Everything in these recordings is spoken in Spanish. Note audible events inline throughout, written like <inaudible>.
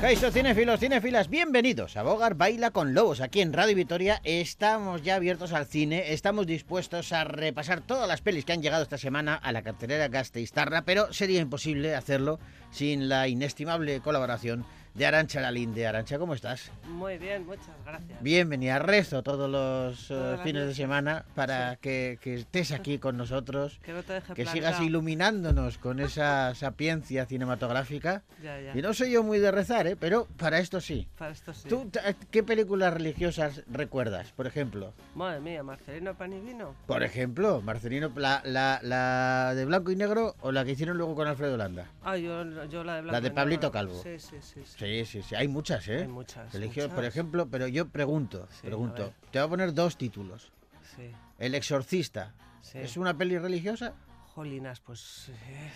Caiso cinefilos, cinefilas, bienvenidos a Bogar Baila con Lobos. Aquí en Radio Vitoria estamos ya abiertos al cine, estamos dispuestos a repasar todas las pelis que han llegado esta semana a la cartelera Gasteiztarra, pero sería imposible hacerlo sin la inestimable colaboración de Arancha Lalinde. Arancha, ¿cómo estás? Muy bien, muchas gracias. Bienvenida. Rezo todos los eh, fines de semana para que, que estés aquí con nosotros, <laughs> Que no te deje que sigas iluminándonos con esa sapiencia cinematográfica. <laughs> Ya, ya. Y no soy yo muy de rezar, ¿eh? pero para esto sí. Para esto sí. ¿Tú qué películas religiosas recuerdas, por ejemplo? Madre mía, Marcelino Panivino. Por ejemplo, Marcelino, la, la, la de blanco y negro o la que hicieron luego con Alfredo Landa. Ah, yo, yo la de Blanco La de y Pablito Negro. Calvo. Sí, sí, sí. sí. Sí, sí, sí, hay muchas, ¿eh? Hay muchas. Por ejemplo, pero yo pregunto, Sí, pregunto, te voy a poner dos títulos. Sí, El exorcista, sí. ¿es una peli religiosa? Jolinas, pues. eh,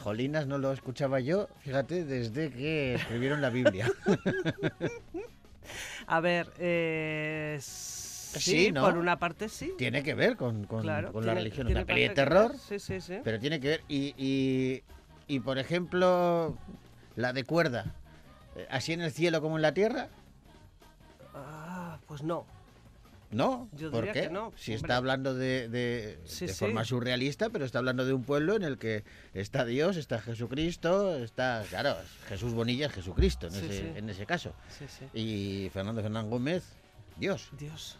Jolinas no lo escuchaba yo, fíjate, desde que escribieron la Biblia. <laughs> A ver, eh. Sí, Sí, ¿no? por una parte sí. tiene que ver con, con- claro. con la tiene- religión, tiene una peli de terror. Sí, sí, sí. pero tiene que ver. Y, y, y, por ejemplo, la de cuerda, así en el cielo como en la tierra, Ah, pues no. ¿no? Yo ¿Por diría qué? que no, Si está hablando de, de, Sí, de sí. forma surrealista, pero está hablando de un pueblo en el que está Dios, está Jesucristo, está, claro, Jesús Bonilla es Jesucristo en, Sí, ese, en ese caso. Sí, sí. Y Fernando Fernán Gómez, Dios. Dios.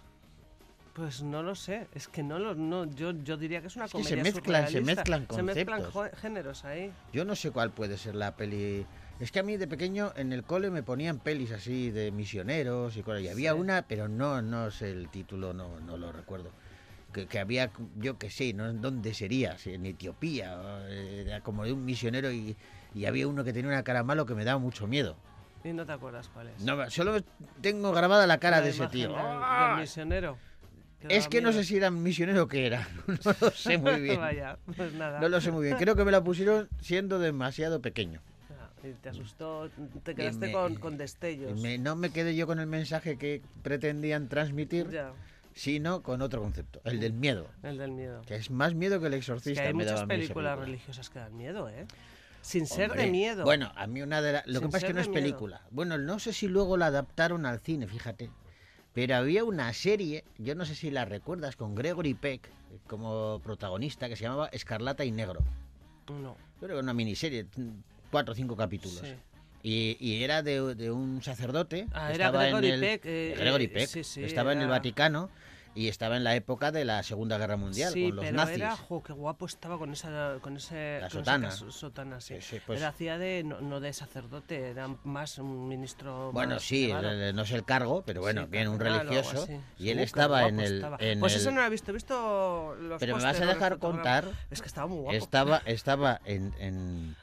Pues no lo sé, es que no lo no yo yo diría que es una Es que se comedia mezclan- se mezclan se mezclan conceptos. jo- géneros ahí. Yo no sé cuál puede ser la peli. Es que a mí de pequeño en el cole me ponían pelis así de misioneros y cosas. Y había Sí. una, pero no, no sé el título, no, no lo recuerdo. Que, que había, yo que sé, no dónde sería, si en Etiopía, eh, era como de un misionero y, y había uno que tenía una cara malo que me daba mucho miedo. Y no te acuerdas cuál es. No, solo tengo grabada la cara La de ese tío. del- ¡Ah! Del, misionero. que Es que no sé si era misionero o qué era, <laughs> no lo sé muy <laughs> bien. Vaya, pues nada. No lo sé muy bien. Creo que me la pusieron siendo demasiado pequeño. Te asustó, te quedaste me- con, con destellos. Me- no me quedé yo con el mensaje que pretendían transmitir, Ya, sino con otro concepto, el del miedo. el del miedo. Que es más miedo que el Es que exorcista. hay me muchas películas película. religiosas que dan miedo, ¿eh? Sin ser Hombre, de miedo. Bueno, a mí una de las... Lo que Sin pasa es que ser no es miedo. película. Bueno, no sé si luego la adaptaron al cine, fíjate. Pero había una serie, yo no sé si la recuerdas, con Gregory Peck como protagonista, que se llamaba Escarlata y Negro. No. Yo creo que era una miniserie, cuatro o cinco capítulos. Sí. Y, y era de, de un sacerdote. Ah, que era estaba en Gregory el- Peck, eh, Gregory eh, Peck. sí, sí, estaba en el Vaticano y estaba en la época de la Segunda Guerra Mundial sí, con los pero nazis. era, jo, qué guapo estaba con esa, con ese, La con esa sotana. sotana, sí. Sí, pues- Era hacía de, no, no de sacerdote, era más un ministro Bueno, más sí, el- no sé el cargo, pero bueno, Sí, bien un religioso. Y él Uh, estaba en el. estaba. en pues el- eso no lo he visto, he visto los Pero me vas a dejar contar. Es que estaba muy guapo. Estaba, estaba en, en,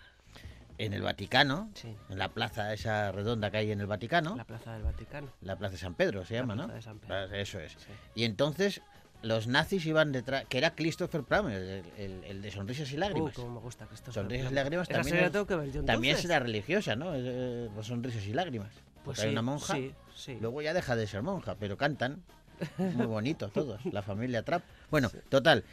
en el Vaticano, Sí, en la plaza esa redonda que hay en el Vaticano, la plaza del Vaticano. la plaza de San Pedro se La llama, plaza ¿no? de San Pedro. Eso es. Sí. Y entonces los nazis iban detrás, que era Christopher Plummer, el, el- el de Sonrisas y Uh, Lágrimas. cómo me gusta que esto Sonrisas y lágrimas también es- tengo que ver yo También entonces. será religiosa, ¿no? Eh, sonrisas y lágrimas. Pues sí, una monja, Sí, sí. luego ya deja de ser monja, pero cantan. <laughs> Muy bonito todos, la familia Trapp. Bueno, total,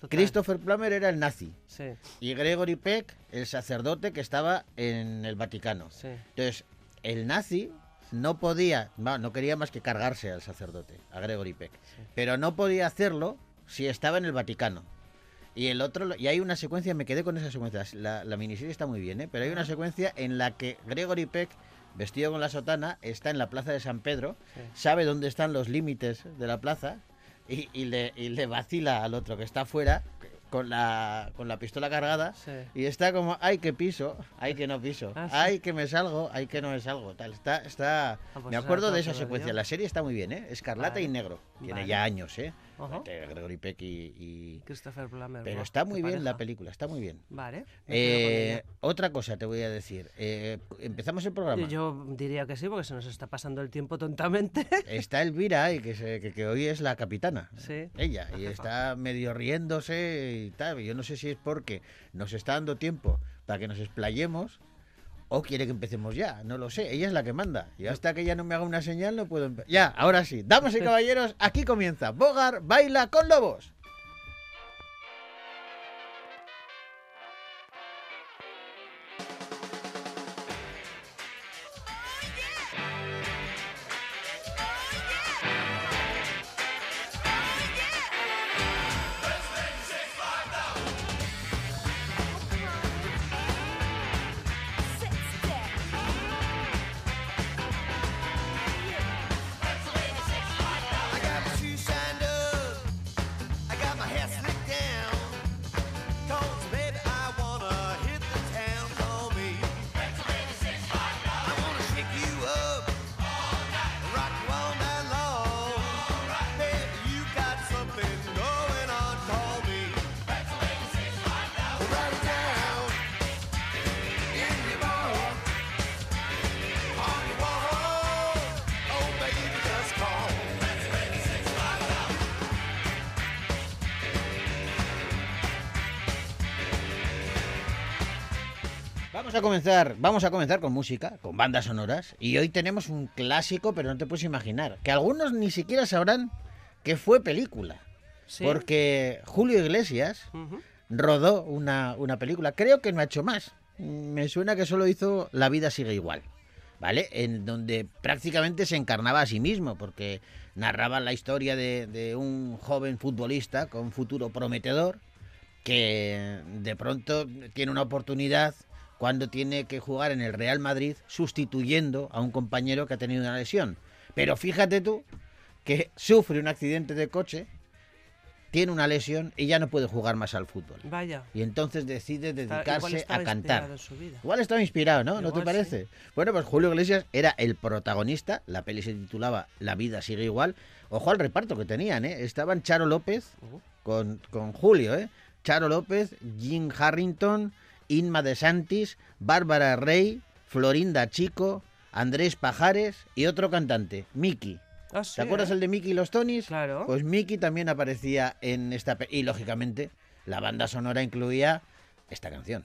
Total. Christopher Plummer era el nazi Sí, y Gregory Peck el sacerdote que estaba en el Vaticano. sí. Entonces, el nazi no podía, no quería más que cargarse al sacerdote, a Gregory Peck, Sí. pero no podía hacerlo si estaba en el Vaticano. Y el otro, y hay una secuencia, me quedé con esa secuencia, la, la miniserie está muy bien, ¿eh? pero hay una secuencia en la que Gregory Peck, vestido con la sotana, está en la plaza de San Pedro, Sí. sabe dónde están los límites de la plaza y, y le, y le vacila al otro que está afuera con la, con la pistola cargada Sí. y está como, ay que piso, ay que no piso, Ah, sí. ay que me salgo, ay que no me salgo, tal. Está, está. Ah, pues me acuerdo de esa secuencia. La serie está muy bien, ¿eh? Escarlata y negro. Tiene Vale. ya años, ¿eh? Ajá. Gregory Peck y. y- Christopher Plummer. Pero está muy bien la pareja. película, está muy bien. Vale. Eh, otra cosa te voy a decir. Eh, empezamos el programa. Yo diría que sí, porque se nos está pasando el tiempo tontamente. <laughs> Está Elvira, y que, se- que, que hoy es la capitana. Sí. Ella, y está medio riéndose y tal. Yo no sé si es porque nos está dando tiempo para que nos explayemos o quiere que empecemos ya. No lo sé. Ella es la que manda. Y hasta que ella no me haga una señal no puedo empezar. Ya, ahora sí. Damas y <laughs> caballeros, aquí comienza. Bogar baila con lobos. Vamos a comenzar, vamos a comenzar con música, con bandas sonoras. Y hoy tenemos un clásico, pero no te puedes imaginar. Que algunos ni siquiera sabrán que fue película. ¿Sí? Porque Julio Iglesias rodó una, una película. Creo que no ha hecho más. Me suena que solo hizo La vida sigue igual. ¿Vale? En donde prácticamente se encarnaba a sí mismo, porque narraba la historia de, de un joven futbolista con futuro prometedor que de pronto tiene una oportunidad cuando tiene que jugar en el Real Madrid sustituyendo a un compañero que ha tenido una lesión. Pero fíjate tú que sufre un accidente de coche, tiene una lesión y ya no puede jugar más al fútbol. Vaya. Y entonces decide dedicarse a cantar. Igual estaba inspirado, ¿no? ¿No te parece? Bueno, pues Julio Iglesias era el protagonista. La peli se titulaba La vida sigue igual. Ojo al reparto que tenían, ¿eh? Estaban Charo López con, con Julio, ¿eh? Charo López, Jim Harrington, Inma de Santis, Bárbara Rey, Florinda Chico, Andrés Pajares y otro cantante, Miki. Ah, sí, ¿Te acuerdas ¿eh? el de Miki y los Tonys? Claro. Pues Miki también aparecía en esta y lógicamente la banda sonora incluía esta canción.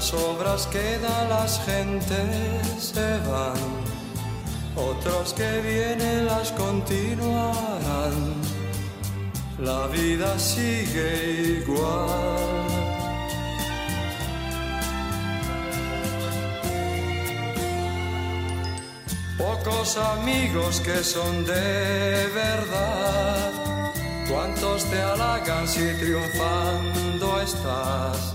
las obras quedan, las gentes se van. Otros que vienen las continuarán. La vida sigue igual. Pocos amigos que son de verdad. Cuántos te halagan si triunfando estás.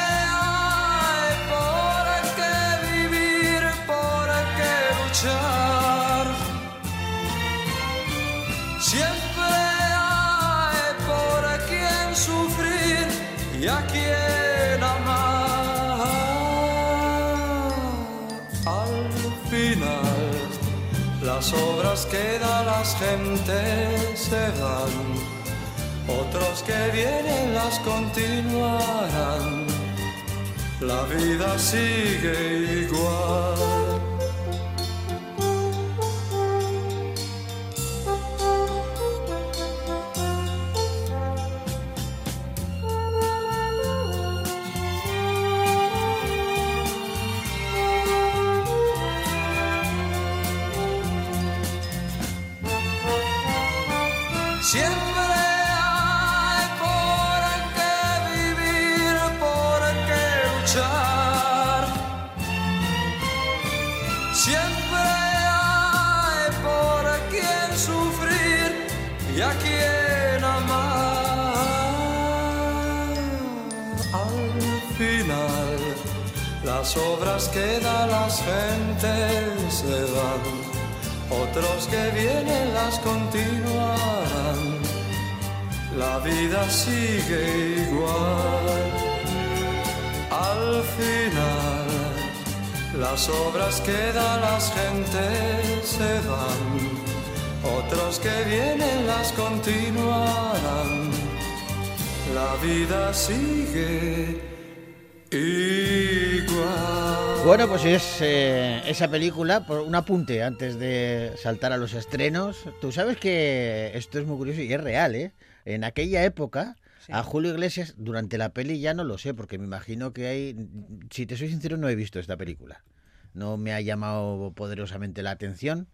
obras quedan, las gentes se van. Otros que vienen las continuarán. La vida sigue igual. Y a quien amar. Al final, las obras quedan, las gentes se van. Otros que vienen las continuarán. La vida sigue igual. Al final, las obras quedan, las gentes se van. Otros que vienen las continuarán. La vida sigue igual. Bueno, pues es eh, esa película, por un apunte antes de saltar a los estrenos. Tú sabes que esto es muy curioso y es real, ¿eh? En aquella época, Sí. a Julio Iglesias, durante la peli ya no lo sé, porque me imagino que hay... Si te soy sincero, no he visto esta película. no me ha llamado poderosamente la atención.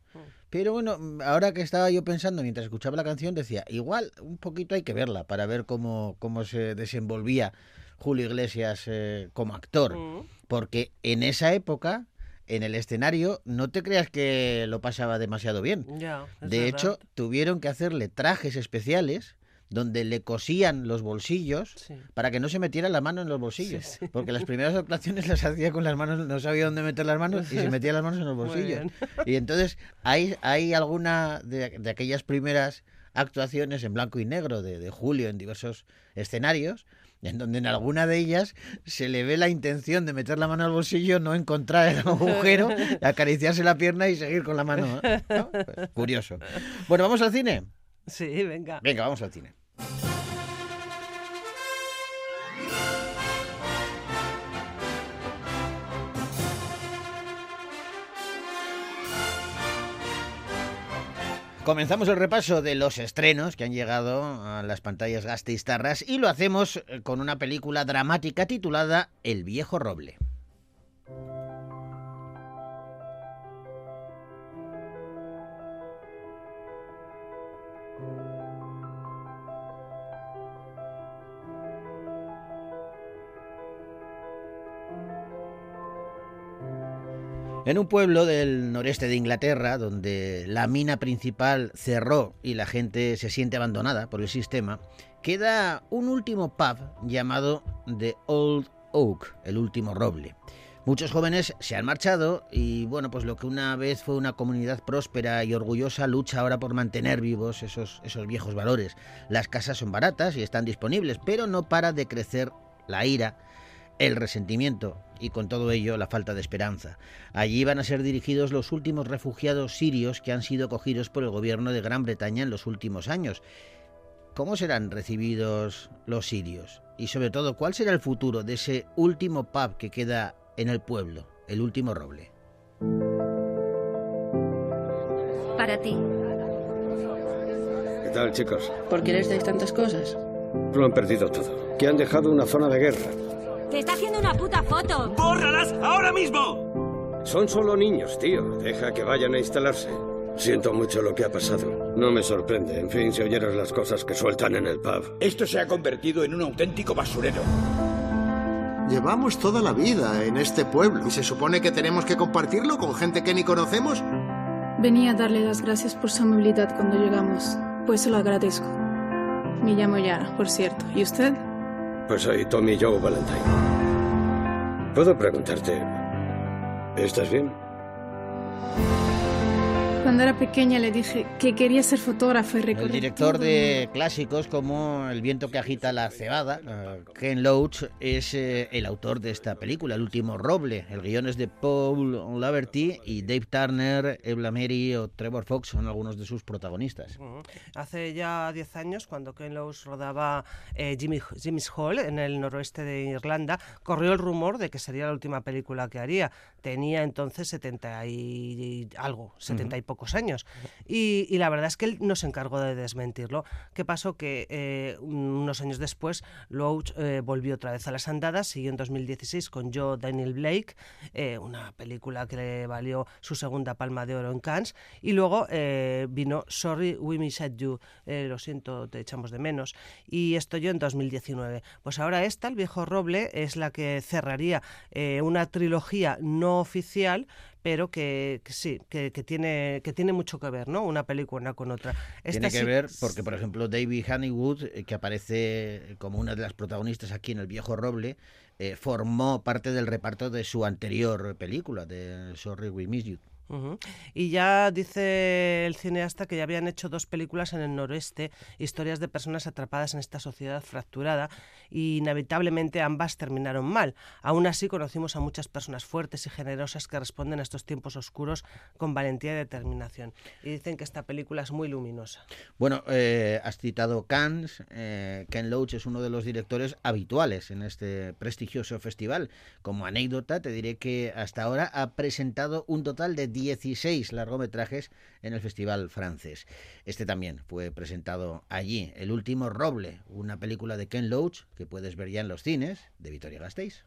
Mm. Pero bueno, ahora que estaba yo pensando mientras escuchaba la canción, decía, igual un poquito hay que verla para ver cómo, cómo se desenvolvía Julio Iglesias eh, como actor. Mm. Porque en esa época, en el escenario, no te creas que lo pasaba demasiado bien. De verdad. hecho, tuvieron que hacerle trajes especiales donde le cosían los bolsillos Sí. para que no se metiera la mano en los bolsillos. Sí, sí. Porque las primeras actuaciones las hacía con las manos, no sabía dónde meter las manos y se metía las manos en los bolsillos. Y entonces hay, hay alguna de, de aquellas primeras actuaciones en blanco y negro de, de Julio en diversos escenarios, en donde en alguna de ellas se le ve la intención de meter la mano al bolsillo, no encontrar el agujero, <laughs> acariciarse la pierna y seguir con la mano. ¿No? Pues, curioso. Bueno, ¿vamos al cine? Sí, venga. Venga, vamos al cine. Comenzamos el repaso de los estrenos que han llegado a las pantallas gastistarras y lo hacemos eh, con una película dramática titulada El viejo roble. En un pueblo del noreste de Inglaterra, donde la mina principal cerró y la gente se siente abandonada por el sistema, queda un último pub llamado The Old Oak, el último roble. Muchos jóvenes se han marchado y bueno, pues lo que una vez fue una comunidad próspera y orgullosa lucha ahora por mantener vivos esos, esos viejos valores. Las casas son baratas y están disponibles, pero no para de crecer la ira, el resentimiento y con todo ello la falta de esperanza. Allí van a ser dirigidos los últimos refugiados sirios que han sido acogidos por el gobierno de Gran Bretaña en los últimos años. ¿Cómo serán recibidos los sirios? Y sobre todo, ¿cuál será el futuro de ese último pub que queda en el pueblo, el último roble? Para ti. ¿Qué tal, chicos? ¿Por qué les dais tantas cosas? Lo han perdido todo. Que han dejado una zona de guerra. ¡Te está haciendo una puta foto! ¡Bórralas ahora mismo! Son solo niños, tío. Deja que vayan a instalarse. Siento mucho lo que ha pasado. No me sorprende. En fin, si oyeras las cosas que sueltan en el pub. Esto se ha convertido en un auténtico basurero. Llevamos toda la vida en este pueblo y se supone que tenemos que compartirlo con gente que ni conocemos. Venía a darle las gracias por su amabilidad cuando llegamos, pues se lo agradezco. Me llamo Yara, por cierto. ¿Y usted? Pues soy Tommy Joe Valentine. ¿Puedo preguntarte? ¿Estás bien? Cuando era pequeña le dije que quería ser fotógrafo y El recorrer director todo el de clásicos como El viento que agita la cebada, eh, Ken Loach, es eh, el autor de esta película, El último roble. El guion es de Paul Laverty y Dave Turner, Ebla Mary o Trevor Fox son algunos de sus protagonistas. Hace ya 10 años, cuando Ken Loach rodaba eh, Jimmy, Jimmy's Hall en el noroeste de Irlanda, corrió el rumor de que sería la última película que haría. Tenía entonces 70 y algo, 70 y pocos años. Y, la verdad es que él no se encargó de desmentirlo. ¿Qué pasó? Que eh, unos años después, Loach eh, volvió otra vez a las andadas, siguió en 2016 con Joe Daniel Blake, eh, una película que le valió su segunda palma de oro en Cannes, y luego vino Sorry We Missed You, lo siento, te echamos de menos, y esto yo en 2019. Pues ahora esta, El viejo roble, es la que cerraría una trilogía no oficial, pero que, que sí, que, que tiene, que tiene mucho que ver, ¿no? Una película con otra. Tiene que sí- ver porque, por ejemplo, David Honeywood, eh, que aparece como una de las protagonistas aquí en El Viejo Roble, eh, formó parte del reparto de su anterior película, de Sorry We Miss You. Y ya dice el cineasta que ya habían hecho dos películas en el noroeste, historias de personas atrapadas en esta sociedad fracturada, y inevitablemente ambas terminaron mal. Aún así, conocimos a muchas personas fuertes y generosas que responden a estos tiempos oscuros con valentía y determinación. Y dicen que esta película es muy luminosa. Bueno, eh, has citado Cannes. eh, Ken Loach es uno de los directores habituales en este prestigioso festival. Como anécdota, te diré que hasta ahora ha presentado un total de 16 largometrajes en el festival francés. Este también fue presentado allí. El último Roble, una película de Ken Loach que puedes ver ya en los cines de Vitoria Gasteiz.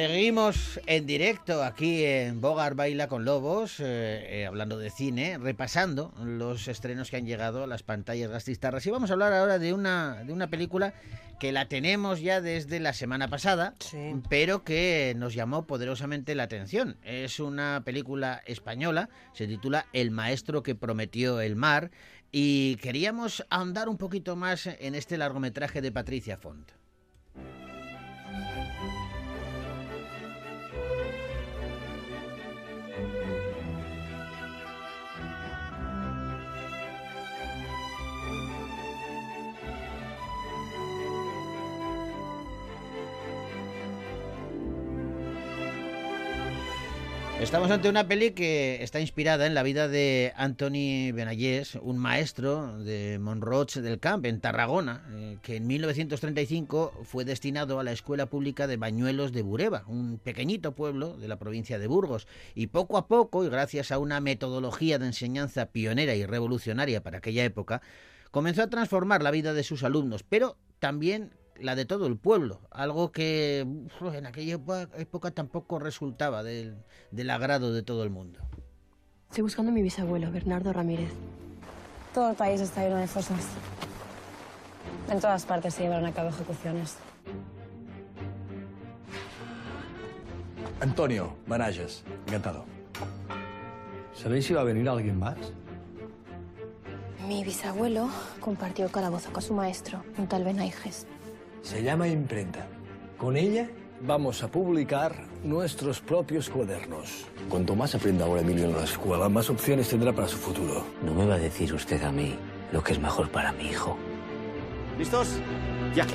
Seguimos en directo aquí en Bogar Baila con Lobos, eh, eh, hablando de cine, repasando los estrenos que han llegado a las pantallas gastistarras. Y vamos a hablar ahora de una, de una película que la tenemos ya desde la semana pasada, Sí. pero que nos llamó poderosamente la atención. Es una película española, se titula El maestro que prometió el mar, y queríamos ahondar un poquito más en este largometraje de Patricia Font. Estamos ante una peli que está inspirada en la vida de Anthony Benayés, un maestro de Monroig del Camp, en Tarragona, eh, que en 1935 fue destinado a la Escuela Pública de Bañuelos de Bureba, un pequeñito pueblo de la provincia de Burgos. Y poco a poco, y gracias a una metodología de enseñanza pionera y revolucionaria para aquella época, comenzó a transformar la vida de sus alumnos, pero también la de todo el pueblo, algo que uf, en aquella época, tampoco resultaba del, del agrado de todo el mundo. Estoy buscando a mi bisabuelo, Bernardo Ramírez. Todo el país está lleno de fosas. En todas partes se llevaron a cabo ejecuciones. Antonio Manages, encantado. ¿Sabéis si va a venir alguien más? Mi bisabuelo compartió calabozo con su maestro, un tal Benaiges. Se llama imprenta. Con ella vamos a publicar nuestros propios cuadernos. Cuanto más aprenda ahora Emilio en la escuela, más opciones tendrá para su futuro. No me va a decir usted a mí lo que es mejor para mi hijo. ¿Listos? Ya.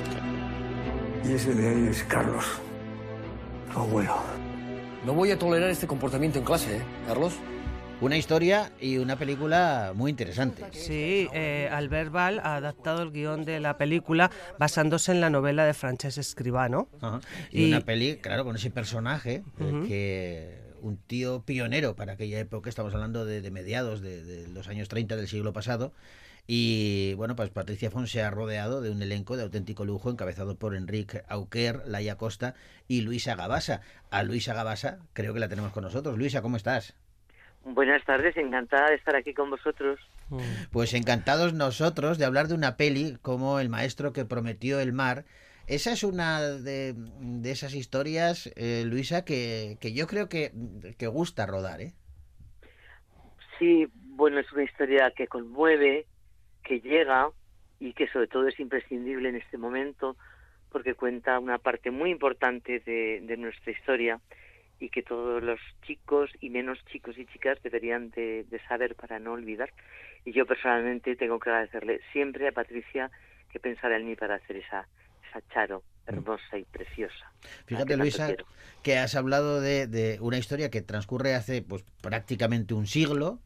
Y ese de ahí es Carlos, tu abuelo. No voy a tolerar este comportamiento en clase, ¿eh, Carlos? Una historia y una película muy interesante. Sí, eh, Albert Val ha adaptado el guion de la película basándose en la novela de Francesc Escribano. Ajá. Y, una peli, claro, con ese personaje eh, que un tío pionero para aquella época, estamos hablando de, de mediados de, de los años 30 del siglo pasado. Y bueno, pues Patricia Font se ha rodeado de un elenco de auténtico lujo encabezado por Enrique Auquer, Laia Costa y Luisa Gabasa. A Luisa Gabasa creo que la tenemos con nosotros. Luisa, ¿cómo estás? Buenas tardes, encantada de estar aquí con vosotros. Pues encantados nosotros de hablar de una peli como El maestro que prometió el mar. Esa es una de, de esas historias, eh, Luisa, que, que yo creo que, que gusta rodar, ¿eh? Sí, bueno, es una historia que conmueve, que llega y que sobre todo es imprescindible en este momento porque cuenta una parte muy importante de, de nuestra historia y que todos los chicos y menos chicos y chicas deberían de, de saber para no olvidar. Y yo personalmente tengo que agradecerle siempre a Patricia que pensara en mí para hacer esa, esa charo hermosa y preciosa. Fíjate, Luisa, quiero. que has hablado de, de una historia que transcurre hace pues prácticamente un siglo,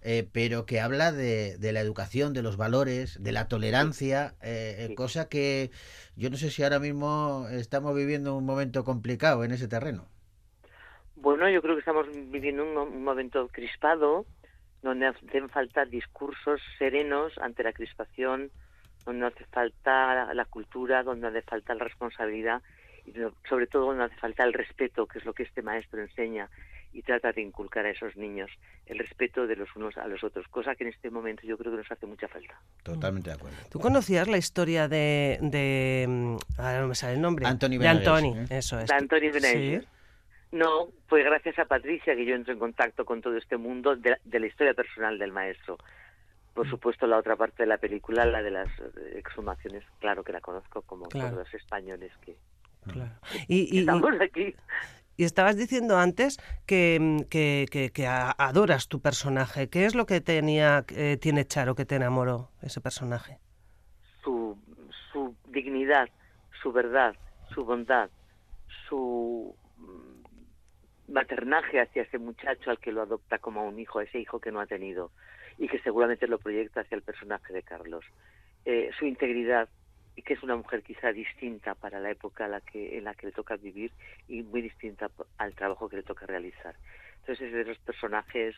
eh, pero que habla de, de la educación, de los valores, de la tolerancia, eh, eh, cosa que yo no sé si ahora mismo estamos viviendo un momento complicado en ese terreno. Bueno, yo creo que estamos viviendo un, mo- un momento crispado, donde hacen falta discursos serenos ante la crispación, donde hace falta la cultura, donde hace falta la responsabilidad y sobre todo donde hace falta el respeto, que es lo que este maestro enseña y trata de inculcar a esos niños, el respeto de los unos a los otros, cosa que en este momento yo creo que nos hace mucha falta. Totalmente de acuerdo. ¿Tú conocías la historia de, de mm, ahora no me sale el nombre? Anthony de Benavides, Antoni, ¿eh? eso es. De Antonio Benavides. Sí. No, fue gracias a Patricia que yo entro en contacto con todo este mundo de, la- de la historia personal del maestro. Por Mm. supuesto, la otra parte de la película, la de las eh, exhumaciones, claro que la conozco como Claro. todos los españoles que Claro. Y, estamos y- aquí. y estabas diciendo antes que, mm, que, que- adoras tu personaje. ¿Qué es lo que tenía, eh, tiene Charo que te enamoró ese personaje? Su, su dignidad, su verdad, su bondad, su maternaje hacia ese muchacho al que lo adopta como un hijo, ese hijo que no ha tenido y que seguramente lo proyecta hacia el personaje de Carlos. Eh, su integridad y que es una mujer quizá distinta para la época en la que, en la que le toca vivir y muy distinta al trabajo que le toca realizar. Entonces es de los personajes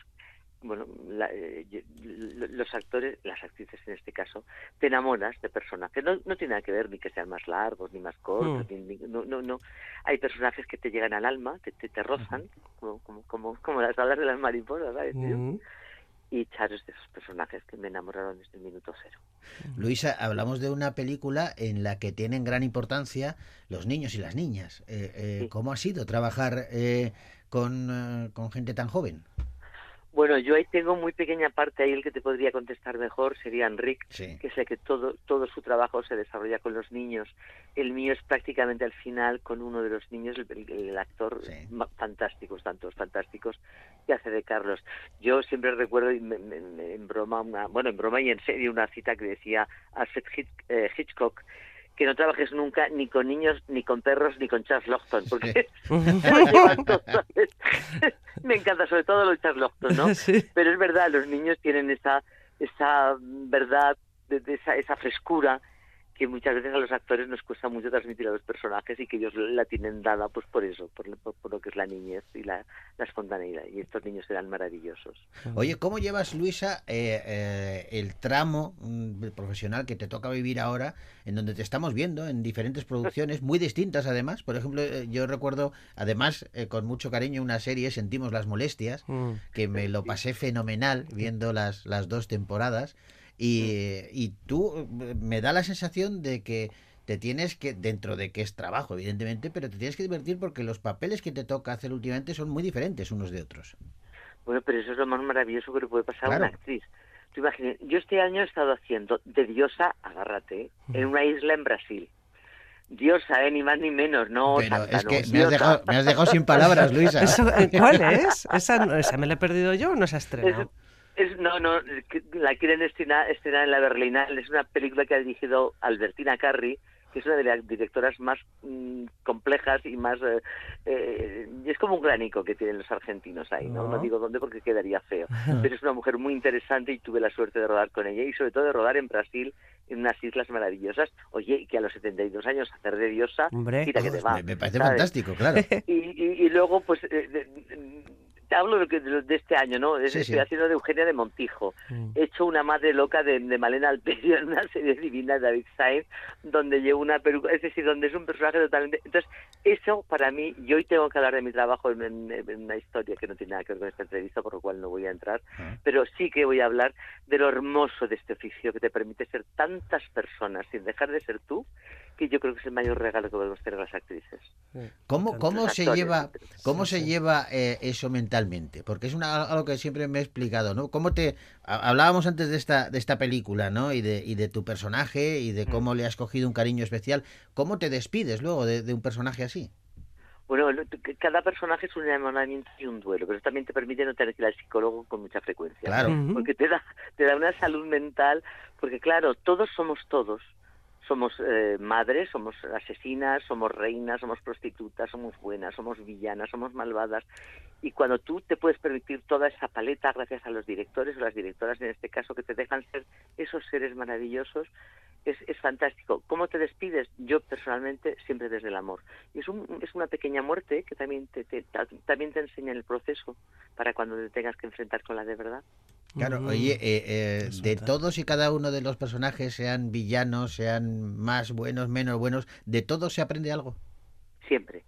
bueno, la, eh, los actores, las actrices en este caso, te enamoras de personajes. No, no tiene nada que ver ni que sean más largos ni más cortos. Mm. ni- ni- no, no, no. Hay personajes que te llegan al alma, te, te, te rozan, como, como, como, como las alas de las mariposas, ¿sabes? Mm. Y Charo es de esos personajes que me enamoraron desde el minuto cero. Luisa, hablamos de una película en la que tienen gran importancia los niños y las niñas. Eh, eh, ¿Cómo ha sido trabajar eh, con, eh, con gente tan joven? Bueno, yo ahí tengo muy pequeña parte ahí el que te podría contestar mejor sería Enric, Sí. que sé que todo todo su trabajo se desarrolla con los niños. El mío es prácticamente al final con uno de los niños, el, actor ma- fantásticos, tantos fantásticos que hace de Carlos. Yo siempre recuerdo me- me- en broma, una, bueno, en broma y en serio una cita que decía Alfred eh, Hitchcock que no trabajes nunca ni con niños, ni con perros, ni con Charles Lochton, porque lo. <laughs> Me encanta, sobre todo los Charles Lochton, ¿no? Pero es verdad, los niños tienen esa, esa verdad, de, de esa, esa frescura que muchas veces a los actores nos cuesta mucho transmitir a los personajes y que ellos la tienen dada pues por eso, por, lo- por- por lo que es la niñez y la, la espontaneidad. Y estos niños serán maravillosos. Oye, ¿cómo llevas, Luisa, eh, eh, el tramo mm, profesional que te toca vivir ahora, en donde te estamos viendo en diferentes producciones, muy distintas además? Por ejemplo, eh, yo recuerdo, además, eh, con mucho cariño, una serie, Sentimos las Molestias, Mm. que me lo pasé fenomenal viendo las, las dos temporadas. Y, y tú eh, me da la sensación de que te tienes que, dentro de que es trabajo, evidentemente, pero te tienes que divertir porque los papeles que te toca hacer últimamente son muy diferentes unos de otros. Bueno, pero eso es lo más maravilloso que le puede pasar a una actriz. Tú imagínate, yo este año he estado haciendo de diosa, agárrate, ¿eh? en una isla en Brasil. Diosa, ¿eh? ni más ni menos, no Pero santa, es no, que me has, dejado, me has dejado sin palabras, <laughs> Luisa. Eso, eh, ¿Cuál es? ¿Esa, no- ¿Esa me la he perdido yo o no se ha estrenado? Es, no, no, la quieren estrenar, estrenar en la Berlinal. Es una película que ha dirigido Albertina Carri, que es una de las directoras más mm, complejas y más... eh, eh, es como un granico que tienen los argentinos ahí, ¿no? No digo dónde porque quedaría feo. <laughs> Pero es una mujer muy interesante y tuve la suerte de rodar con ella y sobre todo de rodar en Brasil en unas islas maravillosas. Oye, que a los 72 años hacer de diosa, Hombre. quita que te va. Me- me parece ¿sabes? fantástico, claro. <laughs> Y, y, y luego, pues, eh, de- hablo de, de- de este año, ¿no? Sí, Estoy sí. haciendo de Eugenia de Montijo. Mm. He hecho una madre loca de, de Malena Alperio en una serie divina de David Sainz, donde llevo una peluca, es decir, donde es un personaje totalmente... Entonces, eso para mí, y hoy tengo que hablar de mi trabajo en, en- en una historia que no tiene nada que ver con esta entrevista, por lo cual no voy a entrar, pero sí que voy a hablar de lo hermoso de este oficio que te permite ser tantas personas sin dejar de ser tú, que yo creo que es el mayor regalo que podemos tener las actrices. ¿Cómo, cómo se actores, lleva, cómo Sí, se sí. lleva eh, eso mentalmente? Porque es una, algo que siempre me he explicado, ¿no? ¿Cómo te ha- hablábamos antes de esta de esta película, ¿no? Y de y de tu personaje y de cómo le has cogido un cariño especial. ¿Cómo te despides luego de, de un personaje así? Bueno, cada personaje es un enamoramiento y un duelo, pero eso también te permite no tener que ir al psicólogo con mucha frecuencia. Claro. Porque te da, te da una salud mental, porque claro, todos somos todos. Somos eh, madres, somos asesinas, somos reinas, somos prostitutas, somos buenas, somos villanas, somos malvadas. Y cuando tú te puedes permitir toda esa paleta gracias a los directores o las directoras en este caso que te dejan ser esos seres maravillosos, es, es fantástico. ¿Cómo te despides? Yo personalmente siempre desde el amor. Y es, un, es una pequeña muerte que también te, te- ta- también te enseña el proceso para cuando te tengas que enfrentar con la de verdad. Claro, oye, eh, eh, de todos y cada uno de los personajes, sean villanos, sean más buenos, menos buenos, de todos se aprende algo. Siempre.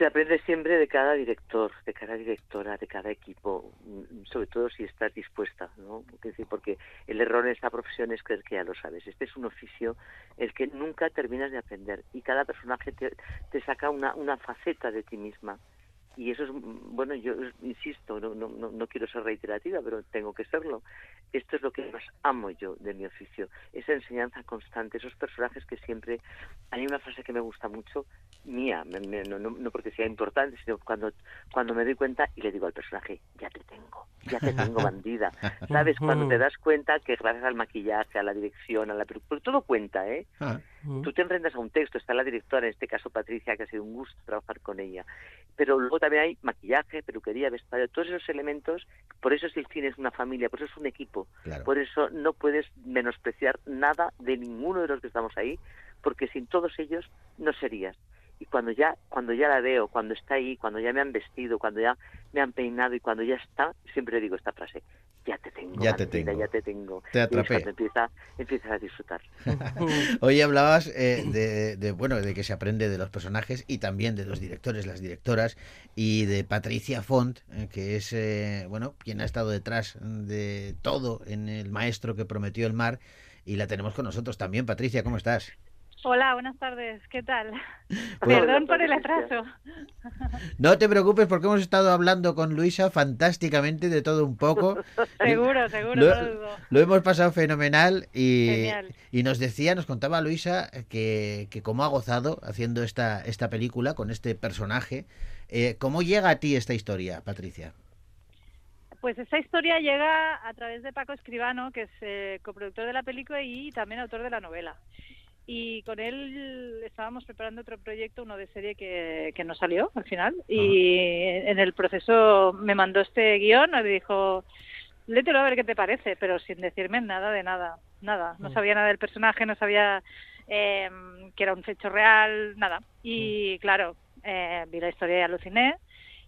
Se aprende siempre de cada director, de cada directora, de cada equipo, mm, sobre todo si estás dispuesta, ¿no? Porque el error en esta profesión es creer que ya lo sabes. Este es un oficio el que nunca terminas de aprender y cada personaje te, te saca una, una faceta de ti misma. Y eso es, bueno, yo insisto, no, no, no, no quiero ser reiterativa, pero tengo que serlo. Esto es lo que más amo yo de mi oficio, esa enseñanza constante, esos personajes que siempre... Hay una frase que me gusta mucho, mía, me- me- no, no, no porque sea importante, sino cuando, cuando me doy cuenta y le digo al personaje, ya te tengo, ya te tengo <laughs> bandida. ¿Sabes? Cuando te das cuenta que gracias al maquillaje, a la dirección, a la porque todo cuenta, ¿eh? Tú te enfrentas a un texto, está la directora, en este caso Patricia, que ha sido un gusto trabajar con ella. Pero luego también hay maquillaje, peluquería, vestuario, todos esos elementos. Por eso es el cine es una familia, por eso es un equipo. Claro. Por eso no puedes menospreciar nada de ninguno de los que estamos ahí, porque sin todos ellos no serías. Y cuando ya cuando ya la veo, cuando está ahí, cuando ya me han vestido, cuando ya me han peinado y cuando ya está, siempre digo esta frase, ya te tengo, Ya te tengo. ya te tengo. Te atrapé. cuando empieza, empiezas a disfrutar. <laughs> Hoy hablabas eh, de, de, bueno de que se aprende de los personajes y también de los directores, las directoras y de Patricia Font, eh, que es eh, bueno quien ha estado detrás de todo en el maestro que prometió el mar y la tenemos con nosotros también. Patricia, ¿cómo estás? Hola, buenas tardes. ¿Qué tal? <laughs> Perdón por el atraso. <laughs> No te preocupes porque hemos estado hablando con Luisa fantásticamente de todo un poco. <laughs> seguro, seguro, Lo, lo hemos pasado fenomenal y, y nos decía, nos contaba Luisa que, que cómo ha gozado haciendo esta, esta película con este personaje. Eh, ¿Cómo llega a ti esta historia, Patricia? Pues esta historia llega a través de Paco Escribano, que es eh, coproductor de la película y también autor de la novela. Y con él estábamos preparando otro proyecto, uno de serie que, que no salió al final. Y en el proceso me mandó este guion, me dijo, léetelo a ver qué te parece, pero sin decirme nada de nada, nada. No sabía nada del personaje, no sabía eh, que era un hecho real, nada. Y claro, eh, vi la historia y aluciné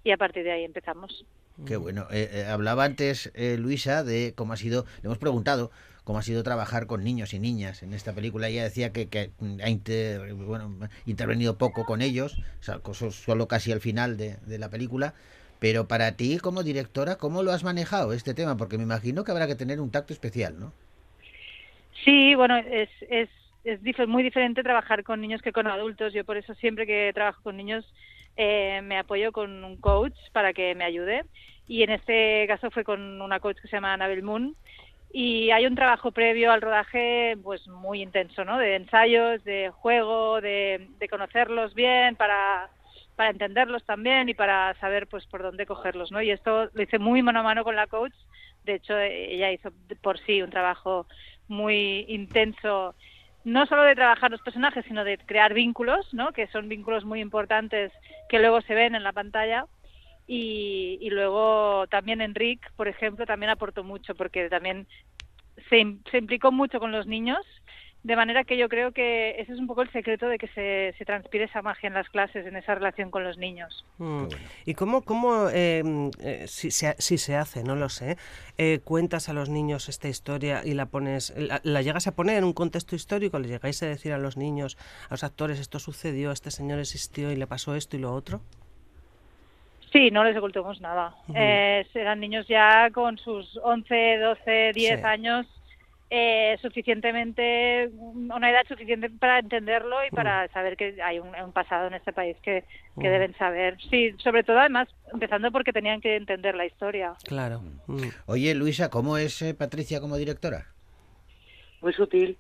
y a partir de ahí empezamos. Qué bueno. Eh, eh, hablaba antes eh, Luisa de cómo ha sido, le hemos preguntado cómo ha sido trabajar con niños y niñas en esta película. Ella decía que, que ha bueno, intervenido poco con ellos, o sea, solo casi al final de, de la película. Pero para ti, como directora, ¿cómo lo has manejado este tema? Porque me imagino que habrá que tener un tacto especial, ¿no? Sí, bueno, es, es, es muy diferente trabajar con niños que con adultos. Yo por eso siempre que trabajo con niños eh, me apoyo con un coach para que me ayude. Y en este caso fue con una coach que se llama Anabel Moon. Y hay un trabajo previo al rodaje pues muy intenso, ¿no? De ensayos, de juego, de, de conocerlos bien para, para entenderlos también y para saber pues por dónde cogerlos, ¿no? Y esto lo hice muy mano a mano con la coach. De hecho, ella hizo por sí un trabajo muy intenso, no solo de trabajar los personajes, sino de crear vínculos, ¿no? Que son vínculos muy importantes que luego se ven en la pantalla. Y, y luego también Enric, por ejemplo, también aportó mucho porque también se, se implicó mucho con los niños, de manera que yo creo que ese es un poco el secreto de que se, se transpire esa magia en las clases, en esa relación con los niños. Mm. ¿Y cómo, cómo eh, eh, si, se, si se hace, no lo sé, eh, cuentas a los niños esta historia y la pones, la, la llegas a poner en un contexto histórico? ¿Le llegáis a decir a los niños, a los actores, esto sucedió, este señor existió y le pasó esto y lo otro? Sí, no les ocultamos nada. Ujú. Eh, eran niños ya con sus 11, 12, 10 Sí. años, eh, suficientemente, una edad suficiente para entenderlo y para saber que hay un, un pasado en este país que, que deben saber. Sí, sobre todo además, empezando porque tenían que entender la historia. Claro. Oye, Luisa, ¿cómo es eh, Patricia como directora? Muy sutil.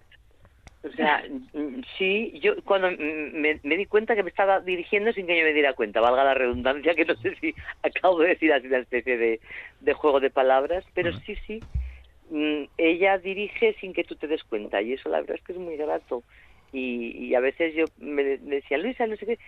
O sea, mm, sí, yo cuando me, me di cuenta que me estaba dirigiendo sin que yo me diera cuenta, valga la redundancia, que no sé si <laughs> acabo de decir así una especie de, de juego de palabras, pero sí, sí, mm, ella dirige sin que tú te des cuenta y eso la verdad es que es muy grato. Y, y a veces yo me, me decía, Luisa, no sé qué,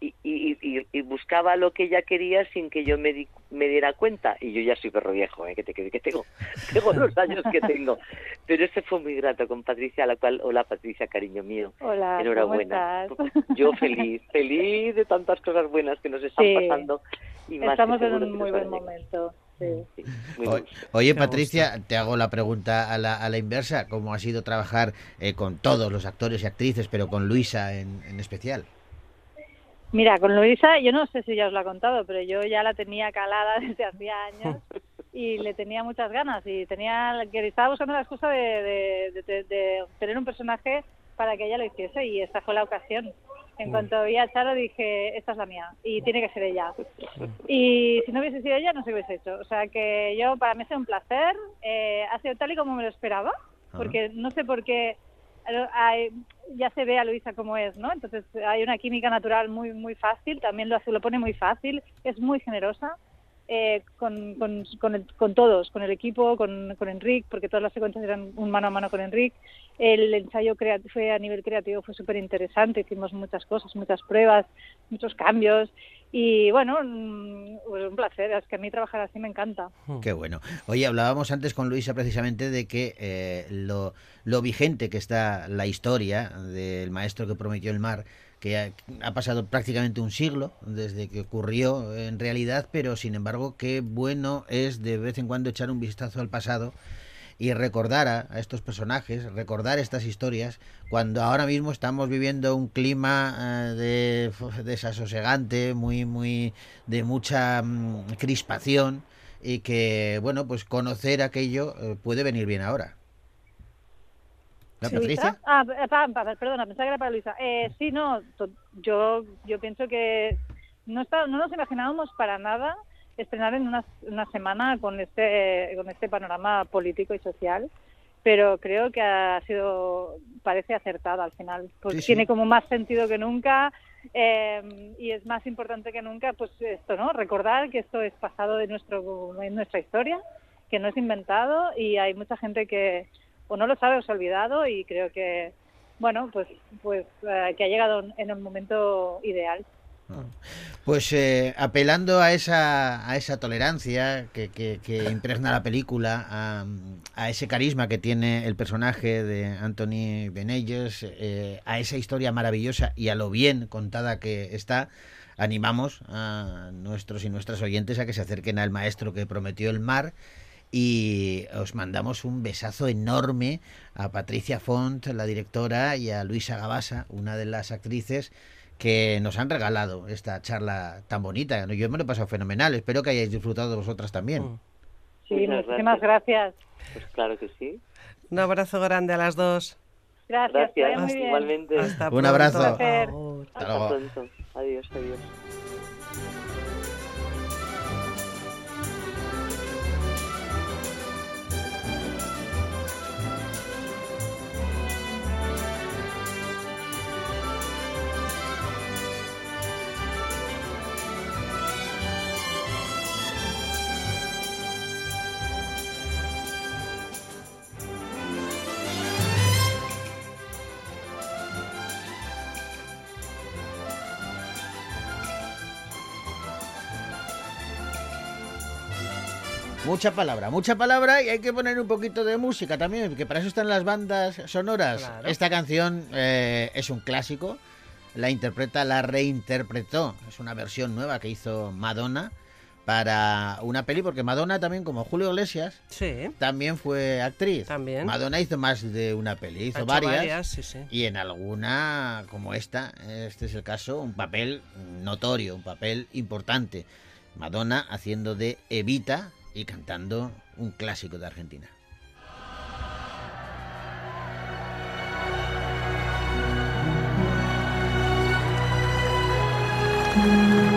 y, y, y- y buscaba lo que ella quería sin que yo me, di- me diera cuenta. Y yo ya soy perro viejo, ¿eh? que, te, que, que tengo, <laughs> tengo los años que tengo. Pero ese fue muy grato con Patricia, a la cual, hola Patricia, cariño mío. Hola, Enhorabuena. ¿cómo estás? Yo feliz, feliz de tantas cosas buenas que nos están Sí. pasando. Y más Estamos en un muy buen momento. Sí. Muy. Oye, Patricia, te hago la pregunta a la, a la inversa. ¿Cómo ha sido trabajar eh, con todos los actores y actrices, pero con Luisa en, en especial? Mira, con Luisa, yo no sé si ya os lo ha contado, pero yo ya la tenía calada <laughs> desde hacía años <laughs> y le tenía muchas ganas y tenía que estaba buscando la excusa de, de- de- de- de tener un personaje para que ella lo hiciese y esta fue la ocasión. En Mm. cuanto vi a Charo dije, esta es la mía y tiene que ser ella. <laughs> Y si no hubiese sido ella, no se hubiese hecho. O sea que yo, para mí ha sido un placer, eh, ha sido tal y como me lo esperaba, porque no sé por qué ya se ve a Luisa como es, ¿no? Entonces hay una química natural muy muy fácil, también lo lo pone muy fácil, es muy generosa eh, con, con, con, el- con todos, con el equipo, con, con Enric, porque todas las secuencias eran un mano a mano con Enric. El ensayo fue a nivel creativo fue súper interesante, hicimos muchas cosas, muchas pruebas, muchos cambios y bueno, mm, pues un placer, es que a mí trabajar así me encanta. Qué bueno. Oye, hablábamos antes con Luisa precisamente de que eh, lo, lo vigente que está la historia del maestro que prometió el mar, que ha, ha pasado prácticamente un siglo desde que ocurrió en realidad, pero sin embargo qué bueno es de vez en cuando echar un vistazo al pasado y recordar a, a estos personajes, recordar estas historias, cuando ahora mismo estamos viviendo un clima eh, de desasosegante, muy, muy, de mucha mm, crispación y que, bueno, pues conocer aquello eh, puede venir bien ahora. ¿La Patricia? Ah, pa- pa- perdona, pensaba que era para Luisa. Eh, sí, no, to- yo, yo pienso que no, está, no nos imaginábamos para nada estrenar en una, una semana con este, con este panorama político y social, pero creo que ha sido, parece acertada al final, pues Sí, sí. tiene como más sentido que nunca eh, y es más importante que nunca, pues esto, ¿no? Recordar que esto es pasado de nuestro, en nuestra historia, que no es inventado y hay mucha gente que o no lo sabe o se ha olvidado y creo que bueno pues pues eh, que ha llegado en el momento ideal Pues eh, apelando a esa, a esa tolerancia que, impregna la película, a, a ese carisma que tiene el personaje de Anthony Benelles, eh, a esa historia maravillosa y a lo bien contada que está, animamos a nuestros y nuestras oyentes a que se acerquen al maestro que prometió el mar y os mandamos un besazo enorme a Patricia Font, la directora, y a Luisa Gabasa, una de las actrices que nos han regalado esta charla tan bonita. Yo me lo he pasado fenomenal, espero que hayáis disfrutado vosotras también. sí Muchas muchísimas gracias Pues claro que sí. Un abrazo grande a las dos. gracias, Gracias, bien. igualmente. Hasta Un pronto. abrazo. Un placer. Hasta Hasta luego. pronto. Adiós, adiós. Mucha palabra, mucha palabra y hay que poner un poquito de música también, que para eso están las bandas sonoras. Claro. Esta canción eh, es un clásico, la interpreta, la reinterpretó, es una versión nueva que hizo Madonna para una peli, porque Madonna también, como Julio Iglesias, Sí. también fue actriz. También. Madonna hizo más de una peli, hizo varias, varias, sí, sí. y en alguna, como esta, este es el caso, un papel notorio, un papel importante. Madonna haciendo de Evita y cantando un clásico de Argentina. Mm.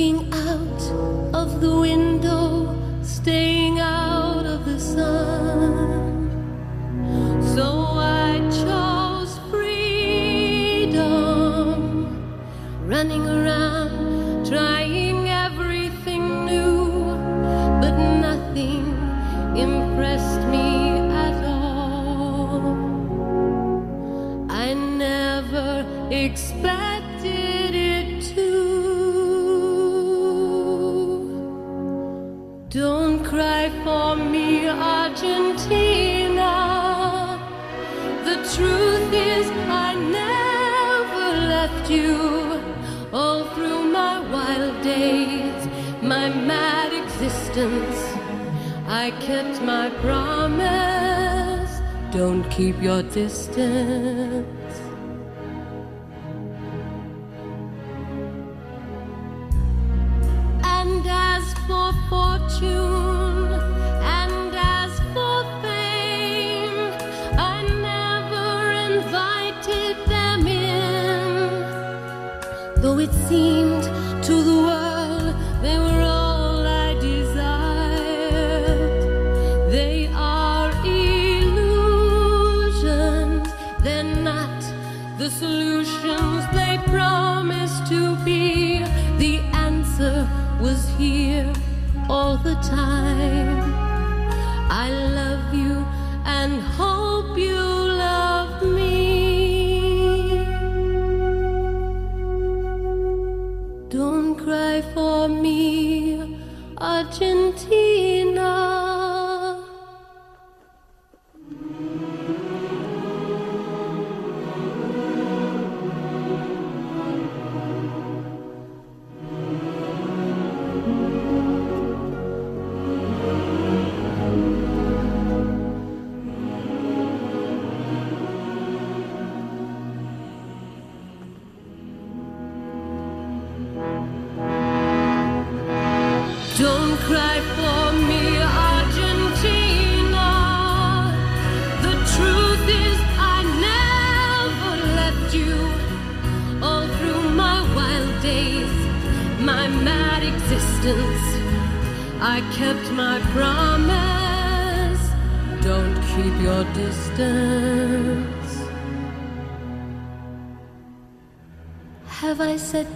looking out I kept my promise. Don't keep your distance. Was here all the time. I love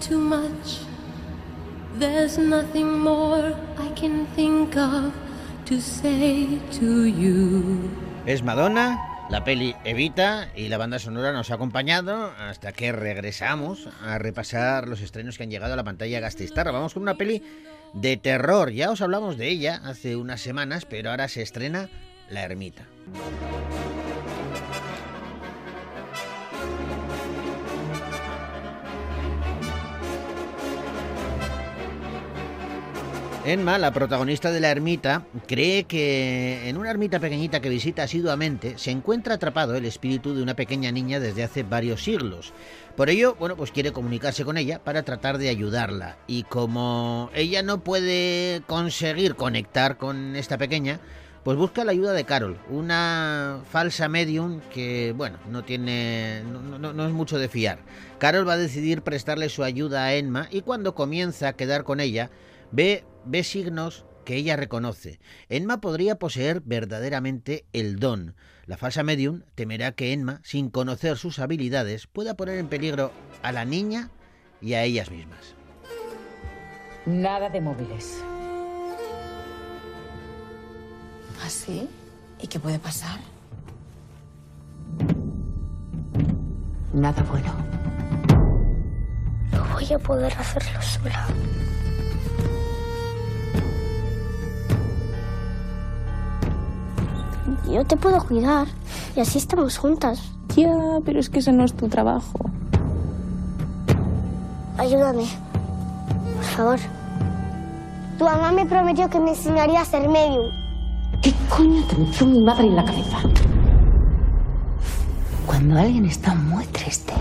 too much? There's nothing more I can think of to say to you. Es Madonna, la peli Evita y la banda sonora nos ha acompañado hasta que regresamos a repasar los estrenos que han llegado a la pantalla Gastistarra. Vamos con una peli de terror. Ya os hablamos de ella hace unas semanas, pero ahora se estrena La Ermita. Enma, la protagonista de la ermita, cree que en una ermita pequeñita que visita asiduamente se encuentra atrapado el espíritu de una pequeña niña desde hace varios siglos. Por ello, bueno, pues quiere comunicarse con ella para tratar de ayudarla. Y como ella no puede conseguir conectar con esta pequeña, pues busca la ayuda de Carol, una falsa medium que, bueno, no tiene, no, no- es mucho de fiar. Carol va a decidir prestarle su ayuda a Enma y cuando comienza a quedar con ella, ve, ve signos que ella reconoce. Enma podría poseer verdaderamente el don. La falsa medium temerá que Enma, sin conocer sus habilidades, pueda poner en peligro a la niña y a ellas mismas. Nada de móviles. ¿Así? ¿Y qué puede pasar? Nada bueno. No voy a poder hacerlo sola. Yo te puedo cuidar y así estamos juntas. Ya, pero es que ese no es tu trabajo. Ayúdame, por favor. Tu mamá me prometió que me enseñaría a ser medium. ¿Qué coño te metió mi madre en la cabeza? Cuando alguien está muy triste,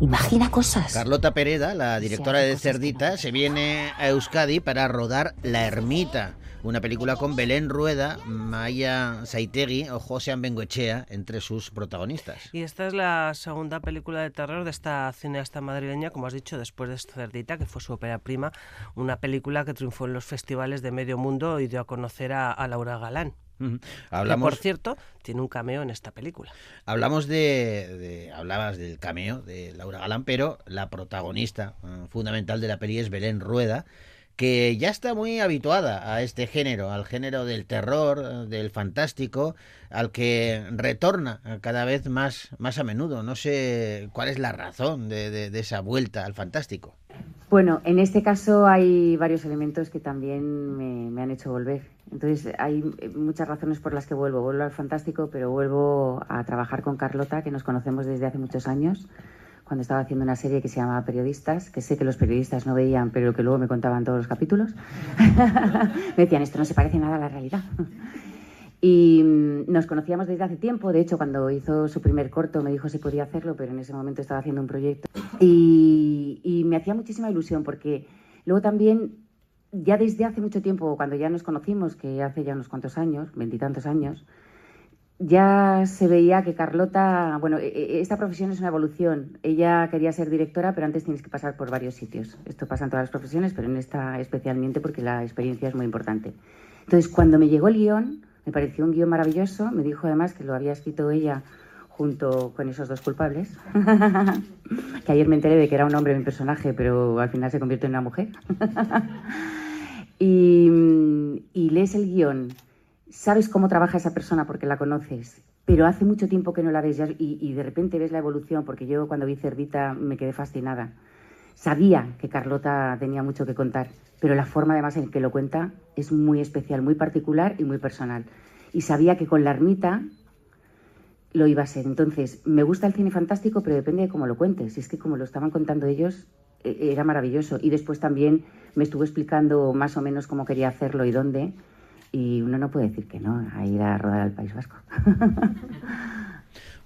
imagina cosas. Carlota Pereda, la directora de Cerdita, se viene a Euskadi para rodar La Ermita, una película con Belén Rueda, Maya Saitegui o José Bengoechea entre sus protagonistas. Y esta es la segunda película de terror de esta cineasta madrileña, como has dicho, después de Cerdita, que fue su ópera prima, una película que triunfó en los festivales de medio mundo y dio a conocer a, a Laura Galán. Hablamos, por cierto, tiene un cameo en esta película. hablamos de, de- hablabas del cameo de Laura Galán, pero la protagonista eh, fundamental de la peli es Belén Rueda, que ya está muy habituada a este género, al género del terror, del fantástico, al que retorna cada vez más, más a menudo. No sé cuál es la razón de, esa vuelta al fantástico. Bueno, en este caso hay varios elementos que también me, me, han hecho volver. Entonces, hay muchas razones por las que vuelvo. Vuelvo al fantástico, pero vuelvo a trabajar con Carlota, que nos conocemos desde hace muchos años, cuando estaba haciendo una serie que se llamaba Periodistas, que sé que los periodistas no veían, pero que luego me contaban todos los capítulos. <laughs> me decían, esto no se parece nada a la realidad. Y mm, nos conocíamos desde hace tiempo, de hecho cuando hizo su primer corto me dijo si podía hacerlo, pero en ese momento estaba haciendo un proyecto. Y, y me hacía muchísima ilusión porque luego también, ya desde hace mucho tiempo, cuando ya nos conocimos, que hace ya unos cuantos años, veintitantos años, ya se veía que Carlota, bueno, e, e, esta profesión es una evolución. Ella quería ser directora, pero antes tienes que pasar por varios sitios. Esto pasa en todas las profesiones, pero en esta especialmente porque la experiencia es muy importante. Entonces, cuando me llegó el guion, me pareció un guion maravilloso. Me dijo además que lo había escrito ella junto con esos dos culpables. <laughs> que ayer me enteré de que era un hombre mi personaje, pero al final se convierte en una mujer. <laughs> y, y lees el guion, sabes cómo trabaja esa persona porque la conoces, pero hace mucho tiempo que no la ves y, de repente ves la evolución, porque yo cuando vi Cerdita me quedé fascinada. Sabía que Carlota tenía mucho que contar pero la forma además en que lo cuenta es muy especial, muy particular y muy personal. Y sabía que con la ermita lo iba a ser. Entonces, me gusta el cine fantástico, pero depende de cómo lo cuentes. Y es que como lo estaban contando ellos, e, era maravilloso. Y después también me estuvo explicando más o menos cómo quería hacerlo y dónde. Y uno no puede decir que no, a ir a rodar al País Vasco. <laughs>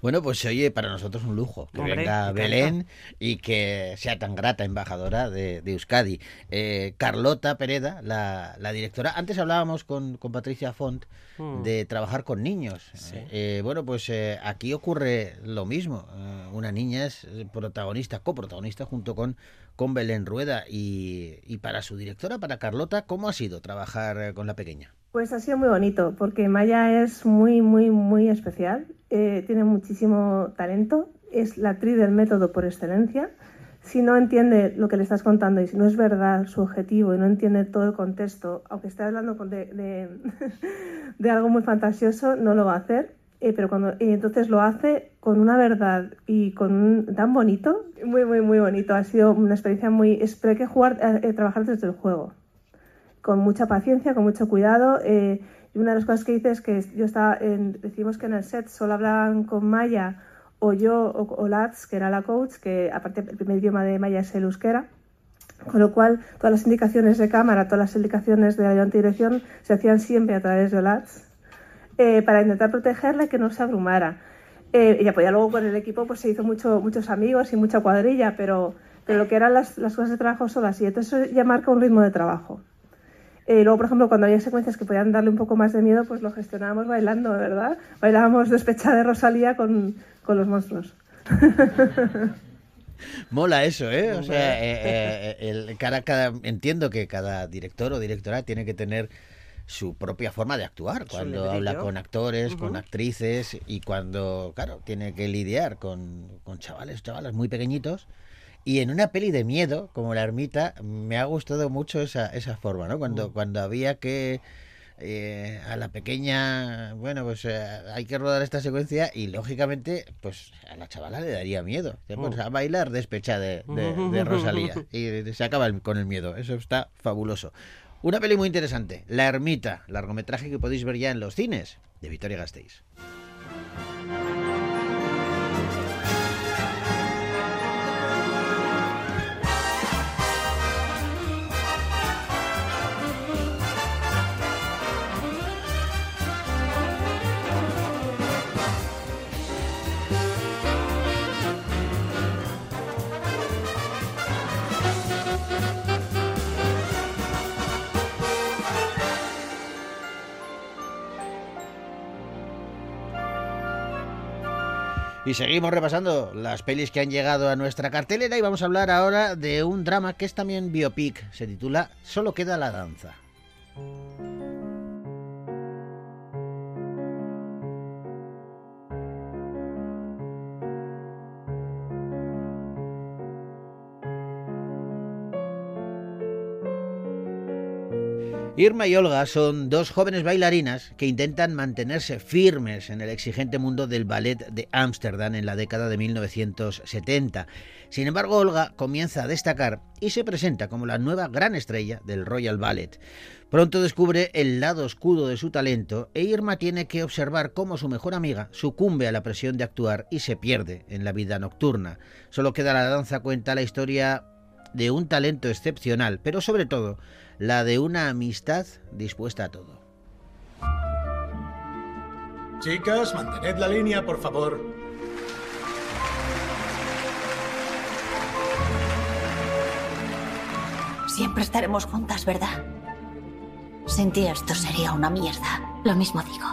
Bueno, pues se oye para nosotros un lujo que venga Belén y que sea tan grata embajadora de, Euskadi. Eh, Carlota Pereda, la, directora. Antes hablábamos con, Patricia Font hmm. de trabajar con niños. Eh, bueno, pues eh, aquí ocurre lo mismo. una niña es protagonista, coprotagonista junto con, con Belén Rueda. Y, y para su directora, para Carlota, ¿cómo ha sido trabajar con la pequeña? Pues ha sido muy bonito, porque Maya es muy, muy, muy especial, eh, tiene muchísimo talento, es la actriz del método por excelencia. Si no entiende lo que le estás contando y si no es verdad su objetivo y no entiende todo el contexto, aunque esté hablando de, <laughs> de, algo muy fantasioso, no lo va a hacer. Eh, pero cuando entonces lo hace con una verdad y con un, tan bonito, muy, muy, muy bonito. Ha sido una experiencia muy... Es, pero hay que jugar, eh, trabajar desde el juego con mucha paciencia, con mucho cuidado. Eh, y una de las cosas que hice es que yo estaba, en, decimos que en el set solo hablaban con Maya o yo o, Lats, que era la coach, que aparte el primer idioma de Maya es el euskera. Con lo cual, todas las indicaciones de cámara, todas las indicaciones de la dirección se hacían siempre a través de Olats eh, para intentar protegerla y que no se abrumara. Eh, y apoyar luego con el equipo pues se hizo mucho, muchos amigos y mucha cuadrilla, pero, pero lo que eran las, las cosas de trabajo son así. Entonces eso ya marca un ritmo de trabajo. Eh, luego, por ejemplo, cuando había secuencias que podían darle un poco más de miedo, pues lo gestionábamos bailando, ¿verdad? Bailábamos despechada de Rosalía con, con los monstruos. <laughs> Mola eso, ¿eh? O sea, eh, eh, el, cada, cada, entiendo que cada director o directora tiene que tener su propia forma de actuar cuando habla con actores, con actrices y cuando, claro, tiene que lidiar con, con chavales, chavalas muy pequeñitos y en una peli de miedo, como La Ermita, me ha gustado mucho esa, esa forma, ¿no? Cuando, mm. cuando había que... Eh, a la pequeña, bueno, pues eh, hay que rodar esta secuencia y lógicamente, pues a la chavala le daría miedo. Mm. a bailar despecha de, de, Rosalía <laughs> y se acaba con el miedo. Eso está fabuloso. Una peli muy interesante, La Ermita, largometraje que podéis ver ya en los cines de Victoria Gasteiz. Y seguimos repasando las pelis que han llegado a nuestra cartelera y vamos a hablar ahora de un drama que es también biopic. Se titula Solo queda la danza. Irma y Olga son dos jóvenes bailarinas que intentan mantenerse firmes en el exigente mundo del ballet de Ámsterdam en la década de 1970. Sin embargo, Olga comienza a destacar y se presenta como la nueva gran estrella del Royal Ballet. Pronto descubre el lado oscuro de su talento e Irma tiene que observar cómo su mejor amiga sucumbe a la presión de actuar y se pierde en la vida nocturna. Solo queda la danza cuenta la historia de un talento excepcional, pero sobre todo la de una amistad dispuesta a todo. Chicas, mantened la línea, por favor. Siempre estaremos juntas, ¿verdad? Sin ti esto sería una mierda. Lo mismo digo.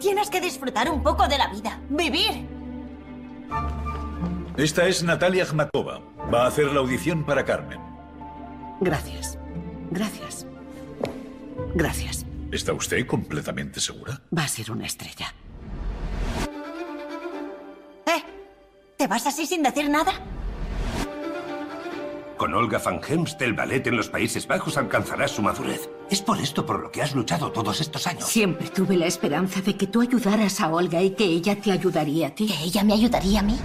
Tienes que disfrutar un poco de la vida. ¡Vivir! Esta es Natalia Akhmatova. Va a hacer la audición para Carmen. Gracias. Gracias. Gracias. ¿Está usted completamente segura? Va a ser una estrella. ¿Eh? ¿Te vas así sin decir nada? Con Olga van Hemst, el ballet en los Países Bajos alcanzará su madurez. Es por esto por lo que has luchado todos estos años. Siempre tuve la esperanza de que tú ayudaras a Olga y que ella te ayudaría a ti. ¿Que ella me ayudaría a mí?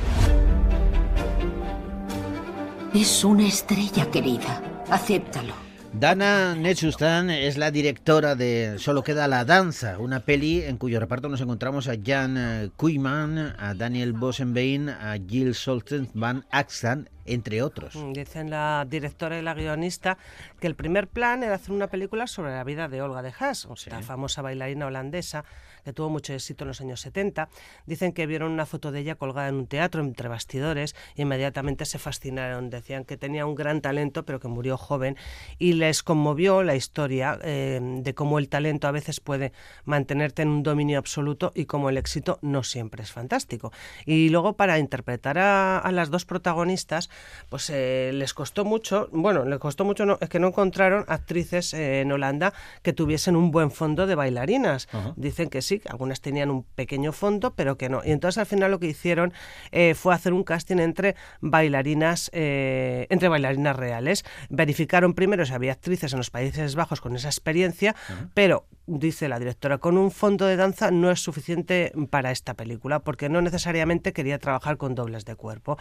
Es una estrella, querida. Acéptalo. Dana Netsustan es la directora de Solo queda la danza, una peli en cuyo reparto nos encontramos a Jan Kuyman, a Daniel Bosenbein, a Jill Solten van Axtan, entre otros. Mm, Dicen la directora y la guionista que el primer plan era hacer una película sobre la vida de Olga de Haas, la famosa bailarina holandesa que tuvo mucho éxito en los años 70. Dicen que vieron una foto de ella colgada en un teatro entre bastidores e inmediatamente se fascinaron. Decían que tenía un gran talento pero que murió joven y les conmovió la historia eh, de cómo el talento a veces puede mantenerte en un dominio absoluto y cómo el éxito no siempre es fantástico. Y luego para interpretar a, a las dos protagonistas pues eh, les costó mucho, bueno, les costó mucho, no, es que no encontraron actrices eh, en Holanda que tuviesen un buen fondo de bailarinas. Dicen que sí, algunas tenían un pequeño fondo, pero que no. Y entonces al final lo que hicieron eh, fue hacer un casting entre bailarinas, entre bailarinas reales. Verificaron primero si había actrices en los Países Bajos con esa experiencia, pero dice la directora, con un fondo de danza no es suficiente para esta película, porque no necesariamente quería trabajar con dobles de cuerpo,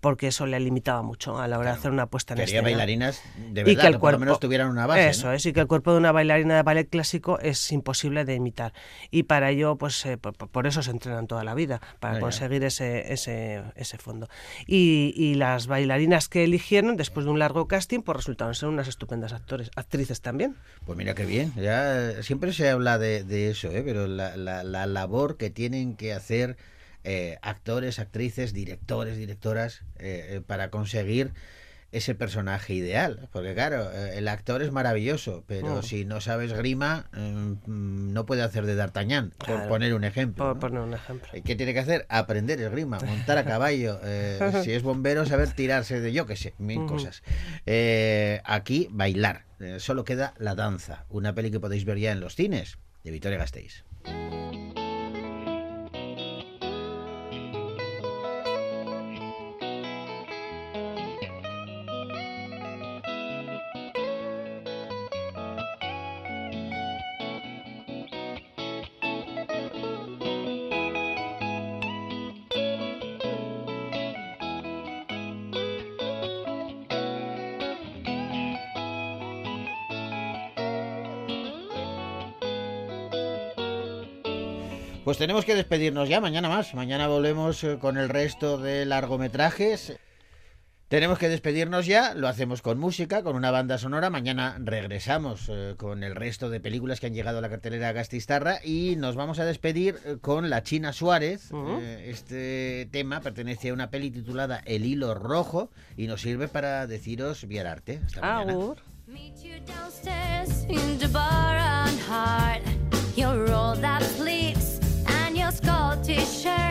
porque eso le limitaba mucho a la hora de hacer una puesta en Quería escena. bailarinas de Y verdad, que el que por lo cuerpo- menos tuvieran una base. Eso ¿no? es, y que el cuerpo de una bailarina de ballet clásico es imposible de imitar. Y para ello, pues eh, por, por eso se entrenan toda la vida, para conseguir ese, ese, ese fondo. Y, y las bailarinas que eligieron, después de un largo casting, pues resultaron ser unas estupendas actores, actrices también. Pues mira qué bien. Ya eh, siempre se habla de, de eso, ¿eh? pero la, la- la labor que tienen que hacer eh, actores, actrices, directores, directoras eh, eh, para conseguir ese personaje ideal. Porque claro, el actor es maravilloso, pero Mm. si no sabes grima, mm, no puede hacer de D'Artagnan, por poner un ejemplo. Por ¿no? poner un ejemplo. ¿Y ¿Qué tiene que hacer? Aprender esgrima, montar a caballo. eh, <laughs> si es bombero, saber tirarse de yo qué sé, mil cosas. Eh, aquí, bailar. Eh, solo queda la danza. Una peli que podéis ver ya en los cines de Victoria Gasteiz. Pues tenemos que despedirnos ya, mañana más. Mañana volvemos eh, con el resto de largometrajes. Tenemos que despedirnos ya, lo hacemos con música, con una banda sonora. Mañana regresamos eh, con el resto de películas que han llegado a la cartelera Gastistarra y nos vamos a despedir eh, con La China Suárez. Eh, este tema pertenece a una peli titulada El Hilo Rojo y nos sirve para deciros Viararte. Hasta mañana. share.